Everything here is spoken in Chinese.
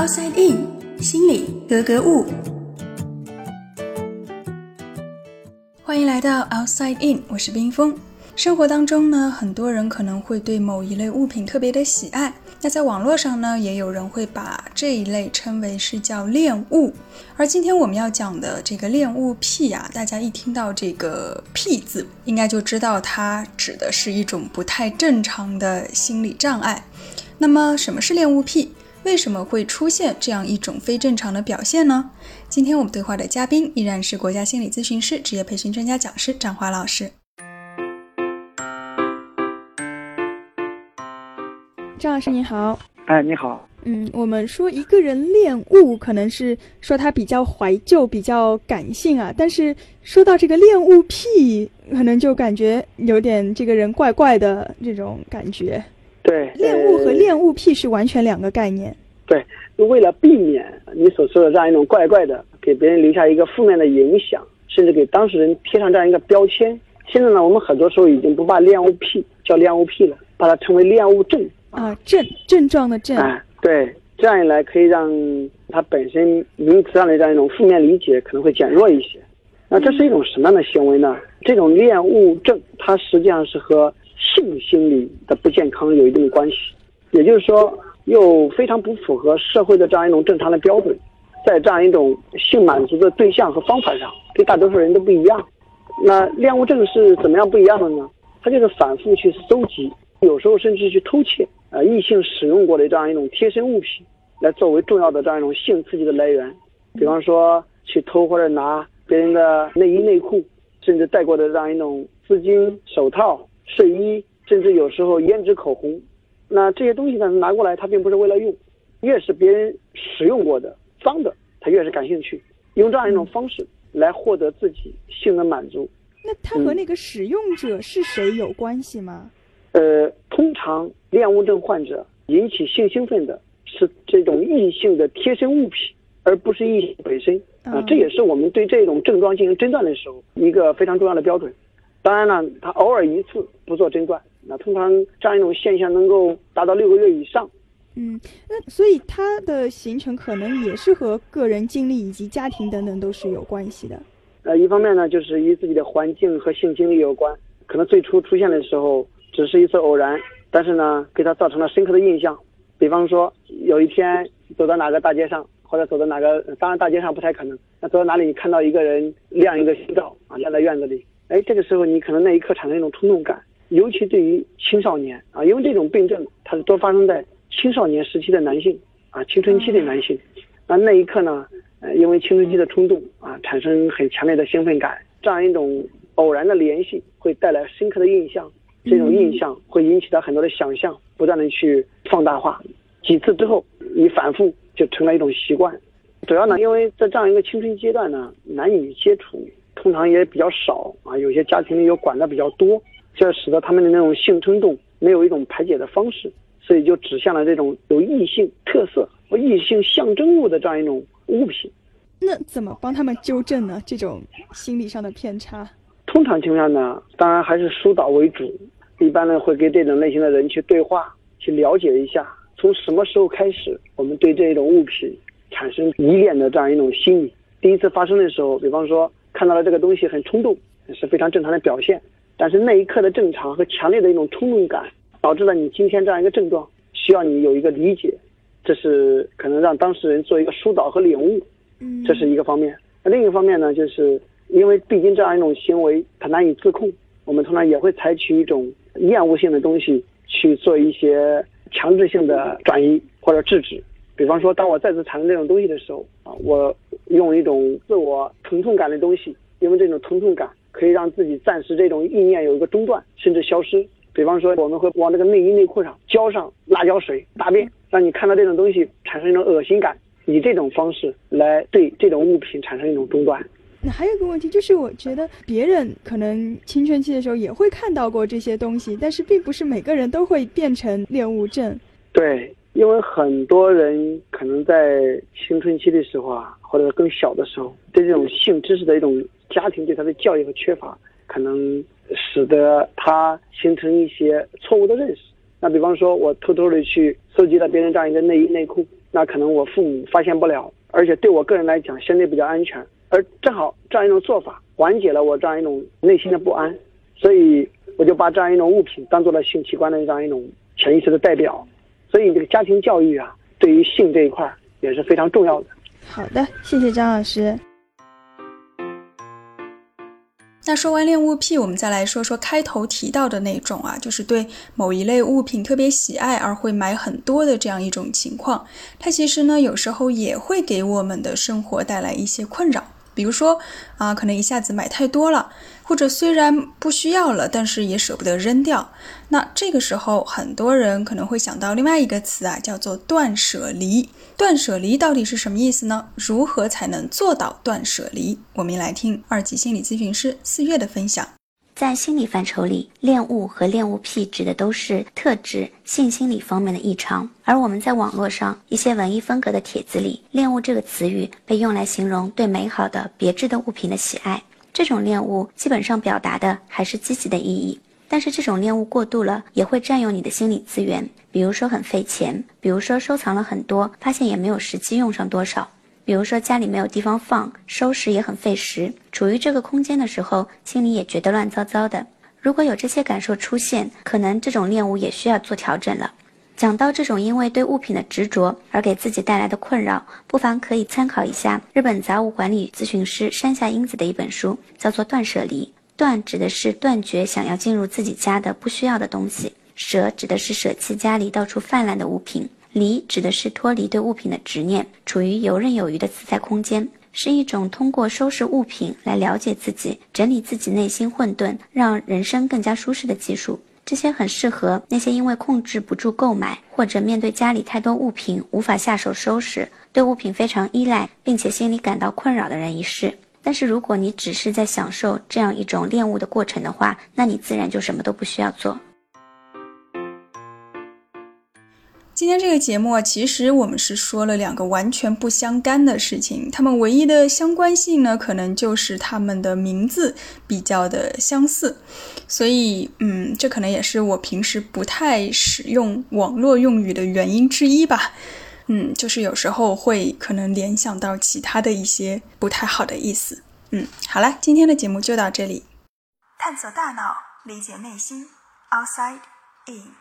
Outside In，心里格格物。欢迎来到 Outside In，我是冰峰。生活当中呢，很多人可能会对某一类物品特别的喜爱。那在网络上呢，也有人会把这一类称为是叫恋物。而今天我们要讲的这个恋物癖啊，大家一听到这个“癖”字，应该就知道它指的是一种不太正常的心理障碍。那么，什么是恋物癖？为什么会出现这样一种非正常的表现呢？今天我们对话的嘉宾依然是国家心理咨询师、职业培训专家讲师张华老师。张老师你好，哎，你好。嗯，我们说一个人恋物，可能是说他比较怀旧、比较感性啊。但是说到这个恋物癖，可能就感觉有点这个人怪怪的这种感觉。对，恋物和恋物癖是完全两个概念。对，为了避免你所说的这样一种怪怪的，给别人留下一个负面的影响，甚至给当事人贴上这样一个标签。现在呢，我们很多时候已经不把恋物癖叫恋物癖了，把它称为恋物症。啊，症症状的症。啊，对，这样一来可以让它本身名词上的这样一种负面理解可能会减弱一些。那这是一种什么样的行为呢？这种恋物症，它实际上是和性心理的不健康有一定的关系，也就是说，又非常不符合社会的这样一种正常的标准，在这样一种性满足的对象和方法上，对大多数人都不一样。那恋物症是怎么样不一样的呢？它就是反复去搜集，有时候甚至去偷窃，呃，异性使用过的这样一种贴身物品，来作为重要的这样一种性刺激的来源。比方说，去偷或者拿别人的内衣内裤，甚至戴过的这样一种丝巾、手套。睡衣，甚至有时候胭脂、口红，那这些东西呢拿过来，他并不是为了用，越是别人使用过的脏的，他越是感兴趣，用这样一种方式来获得自己性的满足。那他和那个使用者是谁有关系吗？呃，通常恋物症患者引起性兴奋的是这种异性的贴身物品，而不是异性本身啊。这也是我们对这种症状进行诊断的时候一个非常重要的标准。当然了，他偶尔一次不做诊断，那通常这样一种现象能够达到六个月以上。嗯，那所以它的形成可能也是和个人经历以及家庭等等都是有关系的。呃，一方面呢，就是与自己的环境和性经历有关，可能最初出现的时候只是一次偶然，但是呢，给他造成了深刻的印象。比方说，有一天走到哪个大街上，或者走到哪个，当然大街上不太可能，那走到哪里看到一个人晾一个胸罩啊，晾在院子里。哎，这个时候你可能那一刻产生一种冲动感，尤其对于青少年啊，因为这种病症它是多发生在青少年时期的男性啊，青春期的男性，那那一刻呢，呃，因为青春期的冲动啊，产生很强烈的兴奋感，这样一种偶然的联系会带来深刻的印象，这种印象会引起他很多的想象，不断的去放大化，几次之后，你反复就成了一种习惯，主要呢，因为在这样一个青春阶段呢，男女接触。通常也比较少啊，有些家庭里又管的比较多，这使得他们的那种性冲动没有一种排解的方式，所以就指向了这种有异性特色和异性象征物的这样一种物品。那怎么帮他们纠正呢？这种心理上的偏差？通常情况下呢，当然还是疏导为主。一般呢，会跟这种类型的人去对话，去了解一下，从什么时候开始，我们对这种物品产生依恋的这样一种心理。第一次发生的时候，比方说。看到了这个东西很冲动，是非常正常的表现。但是那一刻的正常和强烈的一种冲动感，导致了你今天这样一个症状，需要你有一个理解。这是可能让当事人做一个疏导和领悟，嗯，这是一个方面。那另一个方面呢，就是因为毕竟这样一种行为它难以自控，我们通常也会采取一种厌恶性的东西去做一些强制性的转移或者制止。比方说，当我再次产生这种东西的时候啊，我用一种自我疼痛感的东西，因为这种疼痛感可以让自己暂时这种意念有一个中断，甚至消失。比方说，我们会往这个内衣内裤上浇上辣椒水、大便，让你看到这种东西产生一种恶心感，以这种方式来对这种物品产生一种中断。那还有一个问题就是，我觉得别人可能青春期的时候也会看到过这些东西，但是并不是每个人都会变成恋物症。对。因为很多人可能在青春期的时候啊，或者更小的时候，对这种性知识的一种家庭对他的教育和缺乏，可能使得他形成一些错误的认识。那比方说，我偷偷的去收集了别人这样一个内衣内裤，那可能我父母发现不了，而且对我个人来讲相对比较安全。而正好这样一种做法缓解了我这样一种内心的不安，所以我就把这样一种物品当做了性器官的这样一种潜意识的代表。所以这个家庭教育啊，对于性这一块也是非常重要的。好的，谢谢张老师。那说完恋物癖，我们再来说说开头提到的那种啊，就是对某一类物品特别喜爱而会买很多的这样一种情况。它其实呢，有时候也会给我们的生活带来一些困扰。比如说啊，可能一下子买太多了，或者虽然不需要了，但是也舍不得扔掉。那这个时候，很多人可能会想到另外一个词啊，叫做断舍离。断舍离到底是什么意思呢？如何才能做到断舍离？我们来听二级心理咨询师四月的分享。在心理范畴里，恋物和恋物癖指的都是特指性心理方面的异常。而我们在网络上一些文艺风格的帖子里，“恋物”这个词语被用来形容对美好的别致的物品的喜爱。这种恋物基本上表达的还是积极的意义，但是这种恋物过度了，也会占用你的心理资源，比如说很费钱，比如说收藏了很多，发现也没有实际用上多少。比如说家里没有地方放，收拾也很费时，处于这个空间的时候，心里也觉得乱糟糟的。如果有这些感受出现，可能这种恋物也需要做调整了。讲到这种因为对物品的执着而给自己带来的困扰，不妨可以参考一下日本杂物管理咨询师山下英子的一本书，叫做《断舍离》。断指的是断绝想要进入自己家的不需要的东西，舍指的是舍弃家里到处泛滥的物品。离指的是脱离对物品的执念，处于游刃有余的自在空间，是一种通过收拾物品来了解自己、整理自己内心混沌，让人生更加舒适的技术。这些很适合那些因为控制不住购买，或者面对家里太多物品无法下手收拾，对物品非常依赖，并且心里感到困扰的人一试。但是如果你只是在享受这样一种恋物的过程的话，那你自然就什么都不需要做。今天这个节目啊，其实我们是说了两个完全不相干的事情，它们唯一的相关性呢，可能就是它们的名字比较的相似，所以，嗯，这可能也是我平时不太使用网络用语的原因之一吧。嗯，就是有时候会可能联想到其他的一些不太好的意思。嗯，好了，今天的节目就到这里。探索大脑，理解内心，Outside In。